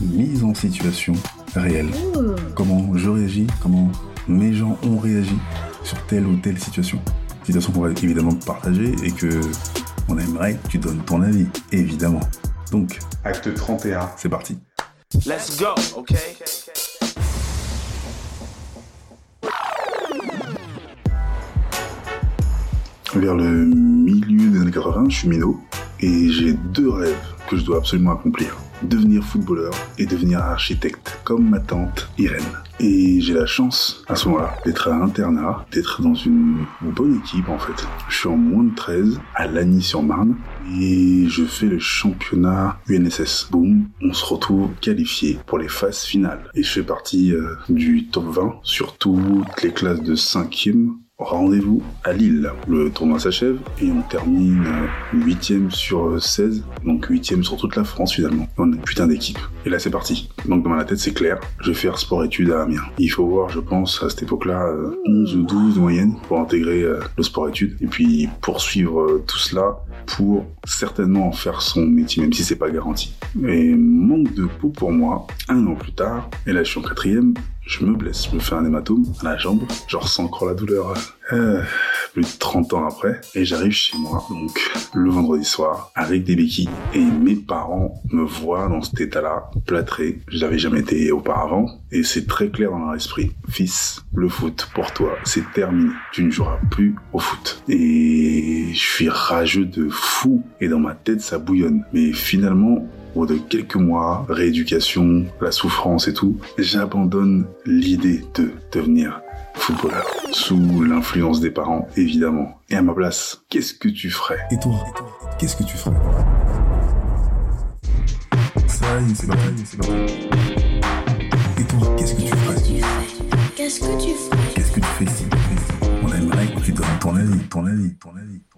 Mise en situation réelle. Comment je réagis, comment mes gens ont réagi sur telle ou telle situation. Situation qu'on va évidemment partager et que on aimerait que tu donnes ton avis, évidemment. Donc, acte 31, c'est parti. Let's go, okay? Vers le milieu des années 80, je suis minot et j'ai deux rêves que je dois absolument accomplir. Devenir footballeur et devenir architecte, comme ma tante Irène. Et j'ai la chance, à ce moment-là, d'être à internat, d'être dans une bonne équipe en fait. Je suis en moins de 13 à Lagny-sur-Marne et je fais le championnat UNSS. Boum, on se retrouve qualifié pour les phases finales. Et je fais partie euh, du top 20 sur toutes les classes de 5e Rendez-vous à Lille. Le tournoi s'achève et on termine 8ème sur 16, donc 8ème sur toute la France finalement. On a une putain d'équipe. Et là c'est parti. Donc dans ma tête c'est clair, je vais faire sport-études à Amiens. Il faut voir, je pense, à cette époque-là, euh, 11 ou 12 moyenne pour intégrer euh, le sport-études. Et puis poursuivre euh, tout cela pour certainement en faire son métier, même si c'est pas garanti. Et manque de peau pour moi, un an plus tard, et là je suis en quatrième, je me blesse, je me fais un hématome à la jambe, je ressens encore la douleur euh, plus de 30 ans après, et j'arrive chez moi, donc le vendredi soir, avec des béquilles, et mes parents me voient dans cet état-là, plâtré, je n'avais jamais été auparavant, et c'est très clair dans leur esprit. Fils, le foot, pour toi, c'est terminé, tu ne joueras plus au foot. Et je suis rageux de fou, et dans ma tête ça bouillonne, mais finalement, au bout de quelques mois, rééducation, la souffrance et tout, j'abandonne l'idée de devenir footballeur. Sous l'influence des parents, évidemment. Et à ma place, qu'est-ce que tu ferais? Et toi, qu'est-ce que tu ferais? Ça y est, c'est parti, c'est parti. Et toi, qu'est-ce que tu ferais? Qu'est-ce que tu ferais? Qu'est-ce que tu fais si On aimerait que tu donnes ton avis, ton avis, ton avis, ton avis.